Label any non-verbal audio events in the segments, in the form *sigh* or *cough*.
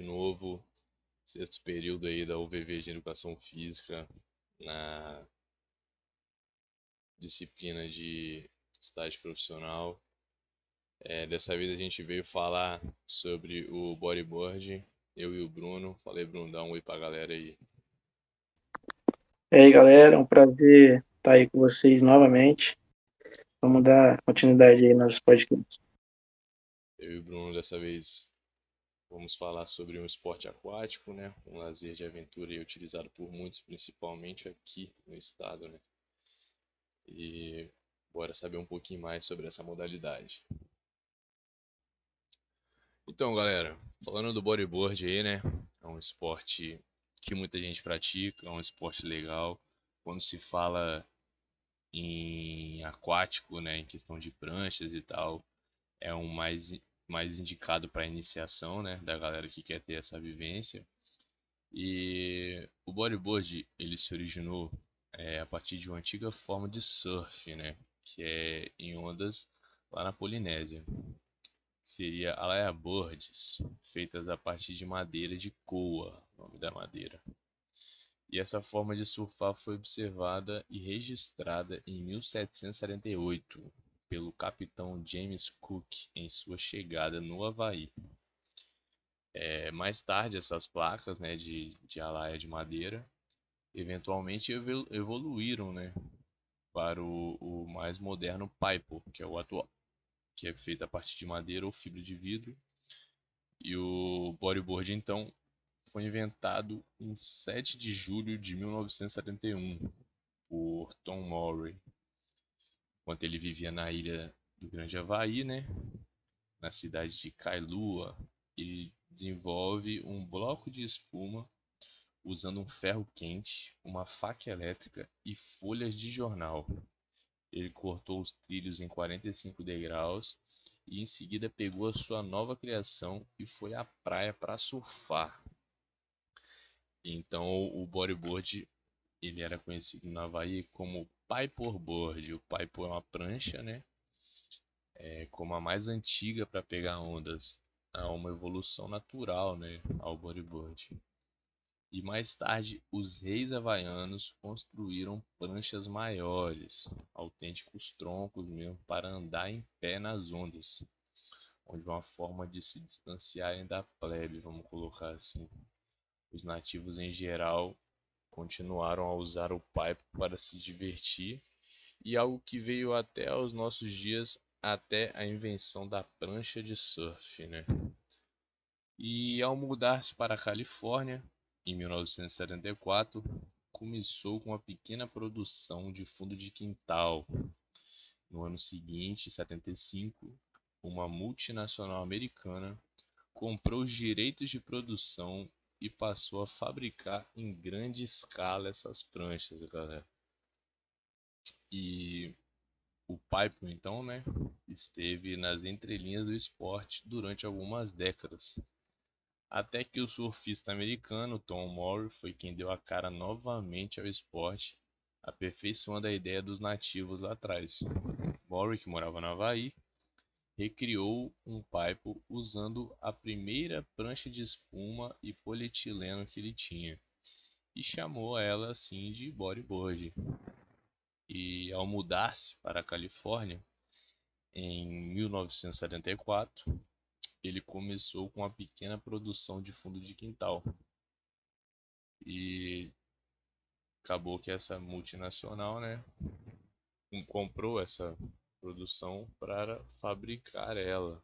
novo, sexto período aí da UVV de Educação Física na disciplina de estágio profissional. É, dessa vez a gente veio falar sobre o bodyboard, eu e o Bruno. Falei, Bruno, dá um oi pra galera aí. E aí, galera, é um prazer estar aí com vocês novamente. Vamos dar continuidade aí nos podcasts. Eu e o Bruno, dessa vez, vamos falar sobre um esporte aquático, né? Um lazer de aventura e utilizado por muitos, principalmente aqui no estado, né? E bora saber um pouquinho mais sobre essa modalidade. Então, galera, falando do bodyboard aí, né? É um esporte que muita gente pratica, é um esporte legal. Quando se fala em aquático, né, em questão de pranchas e tal, é um mais mais indicado para iniciação, né, da galera que quer ter essa vivência. E o bodyboard ele se originou é, a partir de uma antiga forma de surf, né, que é em ondas lá na Polinésia. Seria alaia boards, feitas a partir de madeira de coa, nome da madeira. E essa forma de surfar foi observada e registrada em 1778 pelo capitão James Cook em sua chegada no Havaí. É, mais tarde, essas placas né, de, de alaia de madeira eventualmente evoluíram né, para o, o mais moderno Piper, que é o atual, que é feito a partir de madeira ou fibra de vidro. E o bodyboard, então, foi inventado em 7 de julho de 1971 por Tom Murray, enquanto ele vivia na ilha do Grande Havaí, né? na cidade de Kailua, ele desenvolve um bloco de espuma usando um ferro quente, uma faca elétrica e folhas de jornal. Ele cortou os trilhos em 45 degraus e em seguida pegou a sua nova criação e foi à praia para surfar. Então o bodyboard ele era conhecido na Havaí como Piperboard. O Piper é uma prancha, né? É como a mais antiga para pegar ondas. Há uma evolução natural, né, ao bodyboard. E mais tarde, os reis havaianos construíram pranchas maiores, autênticos troncos mesmo, para andar em pé nas ondas, onde uma forma de se distanciarem da plebe, vamos colocar assim. Os nativos em geral continuaram a usar o pipe para se divertir e algo que veio até aos nossos dias até a invenção da prancha de surf, né? E ao mudar-se para a Califórnia em 1974, começou com uma pequena produção de fundo de quintal. No ano seguinte, 75, uma multinacional americana comprou os direitos de produção e passou a fabricar em grande escala essas pranchas, galera. E o Piper, então, né, esteve nas entrelinhas do esporte durante algumas décadas. Até que o surfista americano Tom Moore foi quem deu a cara novamente ao esporte, aperfeiçoando a ideia dos nativos lá atrás. Moore, que morava na Havaí, recriou um pipe usando a primeira prancha de espuma e polietileno que ele tinha e chamou ela assim de bodyboard. E ao mudar-se para a Califórnia em 1974, ele começou com uma pequena produção de fundo de quintal. E acabou que essa multinacional, né, comprou essa produção para fabricar ela,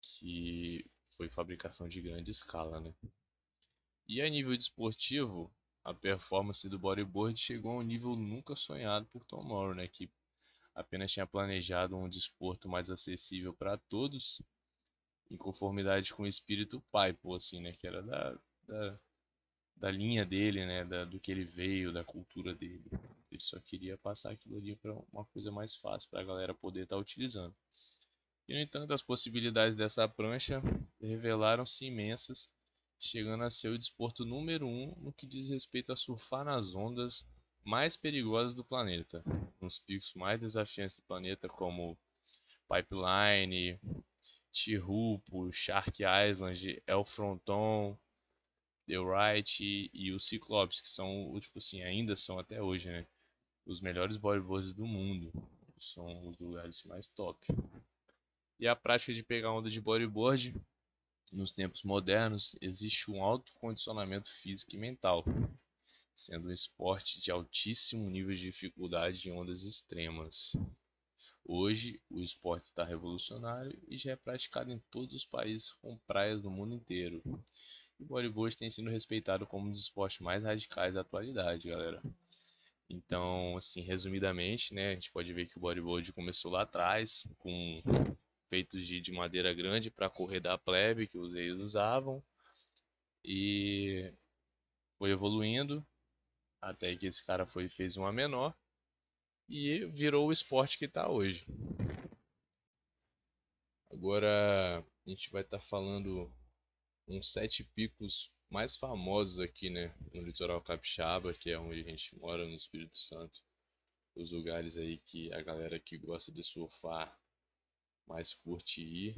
que foi fabricação de grande escala, né? E a nível desportivo, a performance do bodyboard chegou a um nível nunca sonhado por Tom Moore, né? Que apenas tinha planejado um desporto mais acessível para todos, em conformidade com o espírito Pipe, assim, né? Que era da, da, da linha dele, né? Da, do que ele veio, da cultura dele. Ele só queria passar aquilo ali para uma coisa mais fácil para a galera poder estar tá utilizando. E, no entanto, as possibilidades dessa prancha revelaram-se imensas, chegando a ser o desporto número um no que diz respeito a surfar nas ondas mais perigosas do planeta, nos picos mais desafiantes do planeta, como Pipeline, Tihupo, Shark Island, El Fronton, The Right e, e o Cyclops, que são, tipo assim, ainda são até hoje, né? Os melhores bodyboards do mundo. São os lugares mais top. E a prática de pegar onda de bodyboard nos tempos modernos existe um alto condicionamento físico e mental, sendo um esporte de altíssimo nível de dificuldade em ondas extremas. Hoje, o esporte está revolucionário e já é praticado em todos os países com praias no mundo inteiro. O bodyboard tem sido respeitado como um dos esportes mais radicais da atualidade, galera. Então, assim, resumidamente, né, a gente pode ver que o bodyboard começou lá atrás com feitos de, de madeira grande para correr da plebe que os reis usavam e foi evoluindo até que esse cara foi fez uma menor e virou o esporte que está hoje. Agora a gente vai estar tá falando uns sete picos mais famosos aqui, né, no litoral capixaba, que é onde a gente mora no Espírito Santo. Os lugares aí que a galera que gosta de surfar mais curte ir,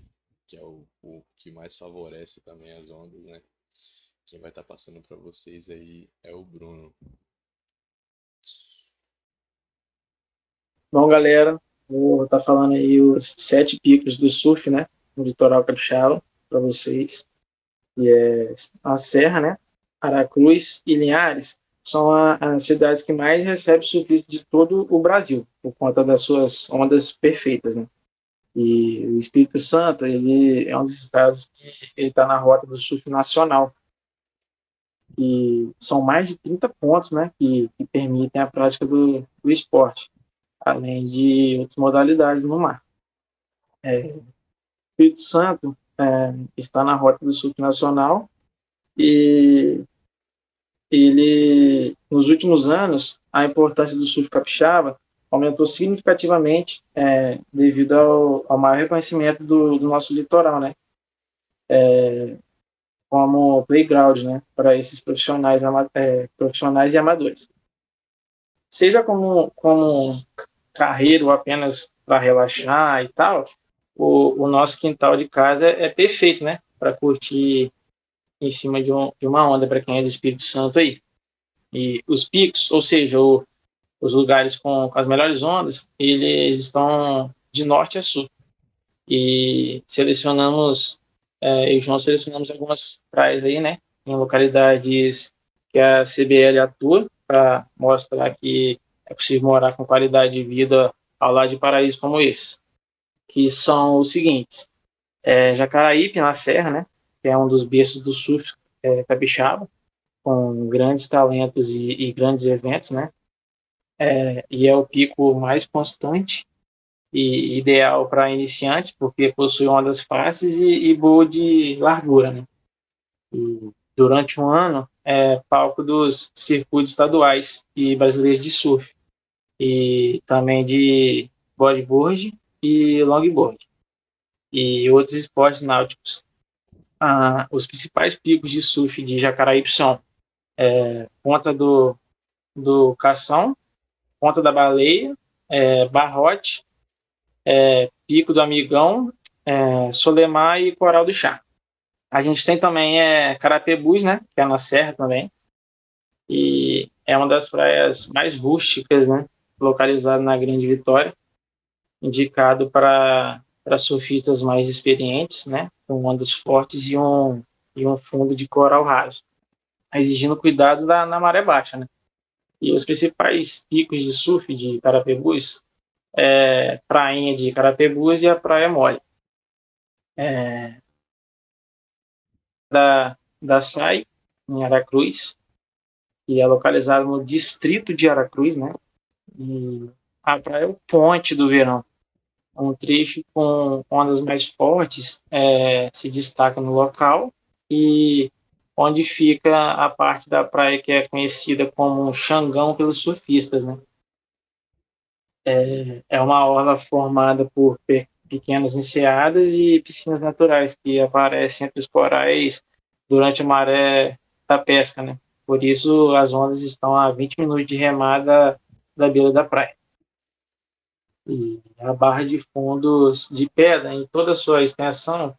que é o, o que mais favorece também as ondas, né? Quem vai estar tá passando para vocês aí é o Bruno. Bom, galera, vou estar tá falando aí os sete picos do surf, né? No litoral capixaba, para vocês. E é a Serra, né? Aracruz e Linhares são as cidades que mais recebem surfistas de todo o Brasil, por conta das suas ondas perfeitas, né? E o Espírito Santo, ele é um dos estados que está na rota do surf nacional. E são mais de 30 pontos, né, que, que permitem a prática do, do esporte além de outras modalidades no mar. É, Espírito Santo é, está na Rota do Sul Nacional e ele, nos últimos anos, a importância do surf capixaba aumentou significativamente é, devido ao, ao, maior reconhecimento do, do nosso litoral, né? É, como playground, né? Para esses profissionais, é, profissionais e amadores. Seja como, como carreira ou apenas para relaxar e tal, o, o, nosso quintal de casa é, é perfeito, né? Para curtir em cima de, um, de uma onda para quem é do Espírito Santo aí. E os picos, ou seja, o, os lugares com, com, as melhores ondas, eles estão de norte a sul. E selecionamos, é, eu e João selecionamos algumas praias aí, né? Em localidades que a CBL atua, para mostrar que é possível morar com qualidade de vida ao lado de paraísos como esse, que são os seguintes: é, Jacaraípe, na Serra, né, que é um dos berços do surf é, capixaba, com grandes talentos e, e grandes eventos, né, é, e é o pico mais constante e ideal para iniciantes, porque possui ondas fáceis e, e boa de largura, né. E durante um ano é palco dos circuitos estaduais e brasileiros de surf e também de bodyboard e longboard e outros esportes náuticos. Ah, os principais picos de surf de Jacaraípe são é, Ponta do, do Cação, Ponta da Baleia, é, Barrote, é, Pico do Amigão, é, Solemar e Coral do Chá. A gente tem também é, Carapebus, né, que é na Serra também, e é uma das praias mais rústicas, né, localizado na Grande Vitória, indicado para surfistas mais experientes, né, com ondas fortes e um, e um fundo de coral raso, exigindo cuidado da, na maré baixa. Né. E os principais picos de surf de Carapebus é Prainha de Carapebus e a Praia Mole. É, da, da SAI, em Aracruz, que é localizado no distrito de Aracruz, né, e a praia é o ponte do verão. Um trecho com ondas mais fortes é, se destaca no local e onde fica a parte da praia que é conhecida como Xangão pelos surfistas, né? É, é uma orla formada por pequenas enseadas e piscinas naturais que aparecem entre os corais durante a maré da pesca, né? Por isso as ondas estão a 20 minutos de remada da beira da praia. E a barra de fundos de pedra, em toda a sua extensão,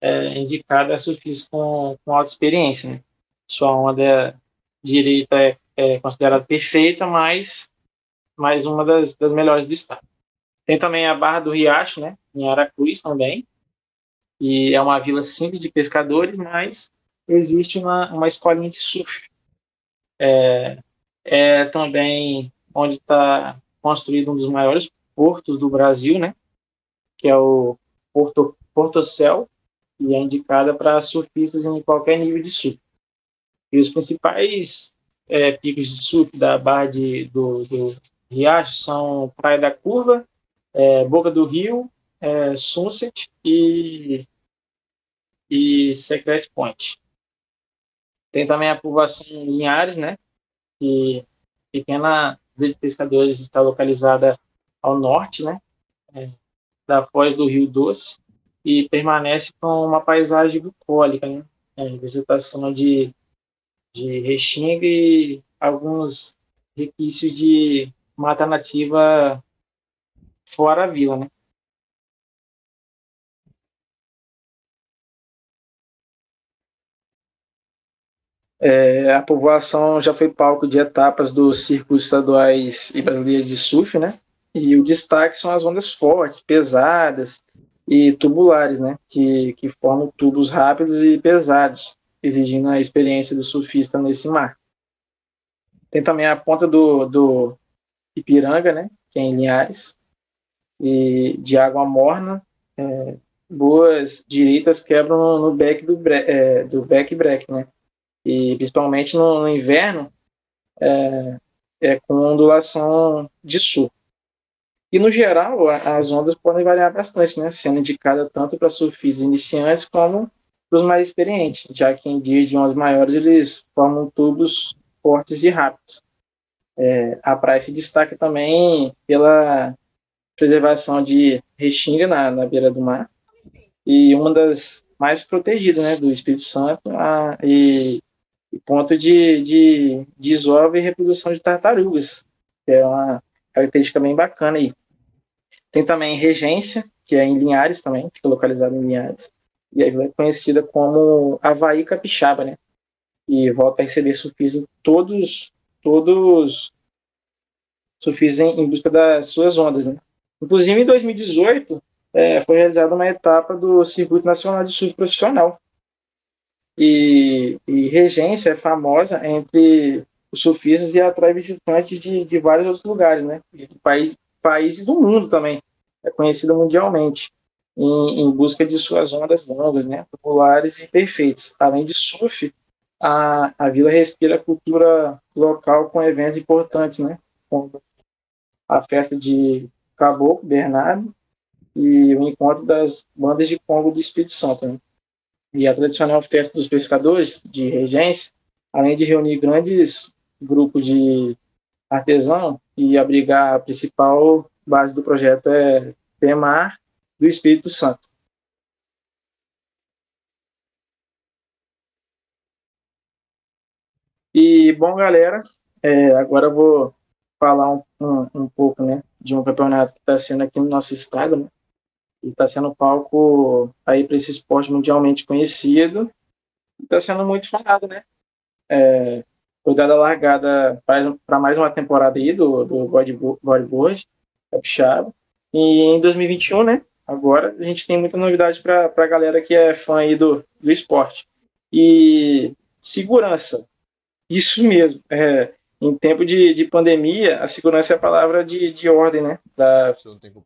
é indicada a surfistas com, com alta experiência. Né? Sua onda direita é, é considerada perfeita, mas, mas uma das, das melhores do estado. Tem também a Barra do Riacho, né, em Aracruz também, e é uma vila simples de pescadores, mas existe uma, uma escolinha de surf. É, é também onde está construído um dos maiores portos do Brasil, né, que é o Porto, Céu, e é indicada para surfistas em qualquer nível de surf. E os principais é, picos de surf da Barra de, do, do Riacho são Praia da Curva, é, Boca do Rio, é, Sunset e, e Secret Point. Tem também a povoação em Linhares, né? Que pequena de pescadores está localizada ao norte, né? É, da foz do Rio Doce e permanece com uma paisagem bucólica, né? É, vegetação de, de restinga e alguns requisitos de mata nativa fora a vila, né? É, a povoação já foi palco de etapas dos círculos estaduais e brasileiros de surf, né? E o destaque são as ondas fortes, pesadas e tubulares, né? Que, que formam tubos rápidos e pesados, exigindo a experiência do surfista nesse mar. Tem também a ponta do, do Ipiranga, né? Que é em Linhares, e de água morna, é, boas direitas quebram no back do, é, do back break, né? E principalmente no, no inverno, é, é, com ondulação de sul. E no geral, as ondas podem variar bastante, né? Sendo indicada tanto para surfistas iniciantes como para os mais experientes, já que em dias de ondas maiores eles formam tubos fortes e rápidos. É, a praia se destaca também pela preservação de restinga na, na beira do mar e uma das mais protegidas né, do Espírito Santo a, e, e, ponto de, de desova e reprodução de tartarugas, que é uma característica bem bacana aí. Tem também Regência, que é em Linhares também, fica localizado em Linhares, e aí é conhecida como Havaí Capixaba, né? E volta a receber surfistas todos, todos surfistas em, em busca das suas ondas, né? Inclusive, em 2018, é, foi realizada uma etapa do Circuito Nacional de Surf Profissional. E, e Regência é famosa entre os surfistas e atrai visitantes de, de vários outros lugares, né? Do país, países do mundo também. É conhecida mundialmente. Em, em, busca de suas ondas longas, né, populares e perfeitas. Além de surf, a, a vila respira a cultura local com eventos importantes, né, como a festa de Caboclo, Bernardo, e o encontro das bandas de Congo do Espírito Santo. Né? E a tradicional festa dos pescadores de regência, além de reunir grandes grupos de artesão e abrigar a principal base do projeto é Temar do Espírito Santo. E, bom, galera, é, agora eu vou falar um, um, um pouco, né, de um campeonato que está sendo aqui no nosso estado, né, e está sendo palco aí para esse esporte mundialmente conhecido, está sendo muito falado, né, é, foi dada a largada para mais uma temporada aí do, do bodyboard, capixaba, e em 2021, né, agora a gente tem muita novidade para a galera que é fã aí do, do esporte. E segurança, isso mesmo, é, em tempo de, de pandemia, a segurança é a palavra de, de ordem, né? Da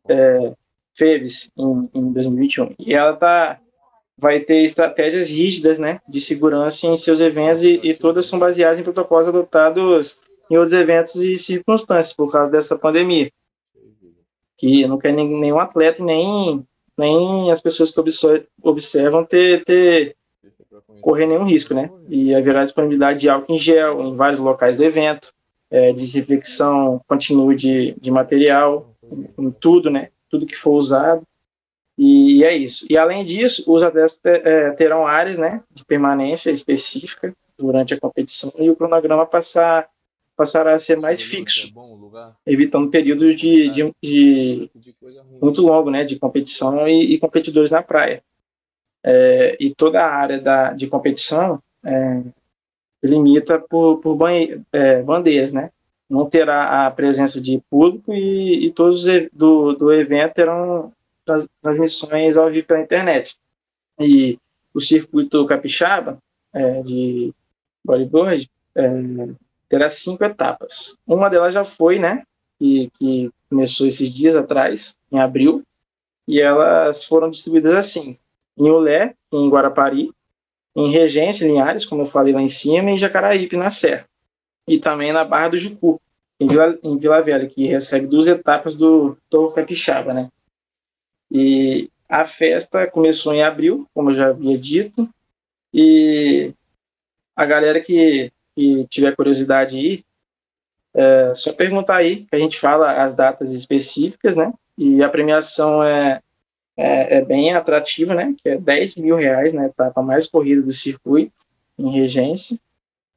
é, FEVES em, em 2021. E ela tá, vai ter estratégias rígidas, né? De segurança em seus eventos e, e todas são baseadas em protocolos adotados em outros eventos e circunstâncias por causa dessa pandemia. Que não quer nenhum atleta nem, nem as pessoas que observam ter, ter correr nenhum risco, né? E haverá disponibilidade de álcool em gel em vários locais do evento, é, desinfecção continua de, de material, em tudo, né? Tudo que for usado. E é isso. E além disso, os atletas é, terão áreas, né, de permanência específica durante a competição e o cronograma passar passará a ser mais fixo, evitando períodos de, de, de, muito longo, né, de competição e, e competidores na praia. É, e toda a área da, de competição é, limita por, por banhe, é, bandeiras, né? Não terá a presença de público e, e todos do, do evento terão transmissões ao vivo pela internet. E o circuito capixaba é, de bodyboard é, terá cinco etapas. Uma delas já foi, né? Que, que começou esses dias atrás, em abril, e elas foram distribuídas assim: em Olé, em Guarapari, em Regência, Linhares, como eu falei lá em cima, e em Jacaraípe, na Serra. E também na Barra do Jucu, em Vila, em Vila Velha, que recebe duas etapas do Torre Capixaba, né? E a festa começou em abril, como eu já havia dito, e a galera que, que tiver curiosidade aí, é só perguntar aí, que a gente fala as datas específicas, né? E a premiação é, é, é bem atrativa, né? Que é 10 mil reais na etapa mais corrida do circuito, em regência,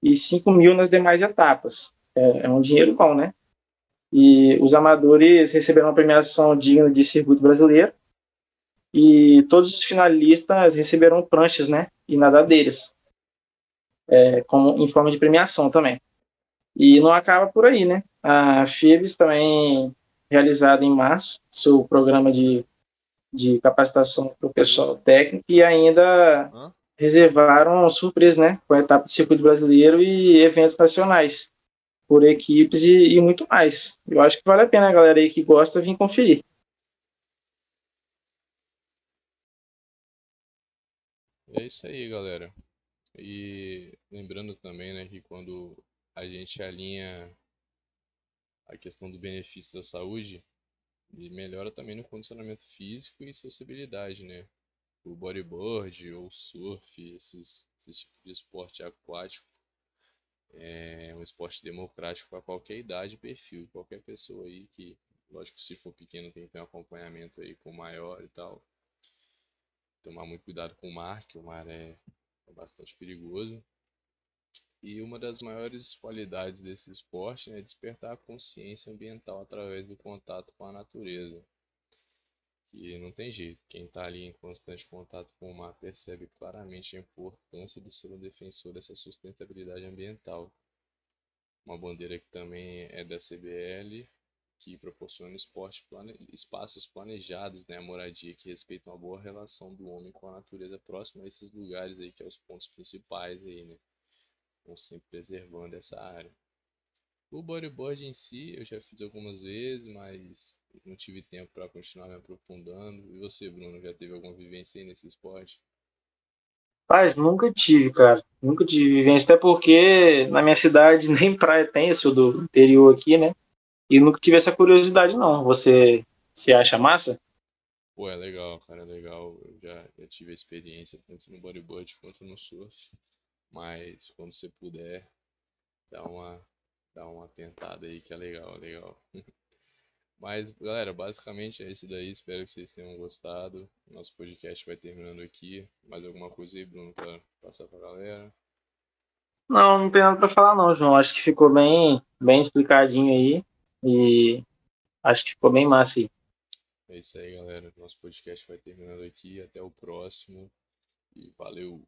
e 5 mil nas demais etapas. É, é um dinheiro bom, né? E os amadores receberam uma premiação digna de circuito brasileiro, e todos os finalistas receberam pranchas, né? E nadadeiras é, como, em forma de premiação também. E não acaba por aí, né? A FIBS também, realizada em março, seu programa de, de capacitação para o pessoal técnico, e ainda Hã? reservaram surpresa, né? Com a etapa do circuito brasileiro e eventos nacionais, por equipes e, e muito mais. Eu acho que vale a pena a galera aí que gosta vir conferir. É isso aí, galera. E lembrando também, né, que quando a gente alinha a questão do benefício da saúde, melhora também no condicionamento físico e sociabilidade, né? O bodyboard ou surf, esses, tipos de esporte aquático, é um esporte democrático para qualquer idade e perfil. Qualquer pessoa aí que, lógico, se for pequeno tem que ter um acompanhamento aí com maior e tal. Tomar muito cuidado com o mar, que o mar é é bastante perigoso. E uma das maiores qualidades desse esporte é despertar a consciência ambiental através do contato com a natureza. E não tem jeito, quem está ali em constante contato com o mar percebe claramente a importância de ser um defensor dessa sustentabilidade ambiental. Uma bandeira que também é da CBL que proporciona plane... espaços planejados, né, moradia que respeitam uma boa relação do homem com a natureza próxima a esses lugares aí que é os pontos principais aí, né? Estão sempre preservando essa área. O bodyboard em si eu já fiz algumas vezes, mas não tive tempo para continuar me aprofundando. E você, Bruno, já teve alguma vivência aí nesse esporte? Paz, nunca tive, cara. Nunca tive vivência, até porque na minha cidade *laughs* nem praia tem, eu sou do interior aqui, né? E nunca tive essa curiosidade, não. Você se acha massa? Pô, é legal, cara, é legal. Eu já, já tive a experiência tanto no bodyboard quanto no surf. Mas quando você puder, dá uma, dá uma tentada aí que é legal, é legal. *laughs* Mas, galera, basicamente é isso daí. Espero que vocês tenham gostado. Nosso podcast vai terminando aqui. Mais alguma coisa aí, Bruno, pra passar pra galera? Não, não tem nada pra falar não, João. Acho que ficou bem, bem explicadinho aí. E acho que ficou bem massa aí. É isso aí, galera. Nosso podcast vai terminando aqui. Até o próximo. E valeu!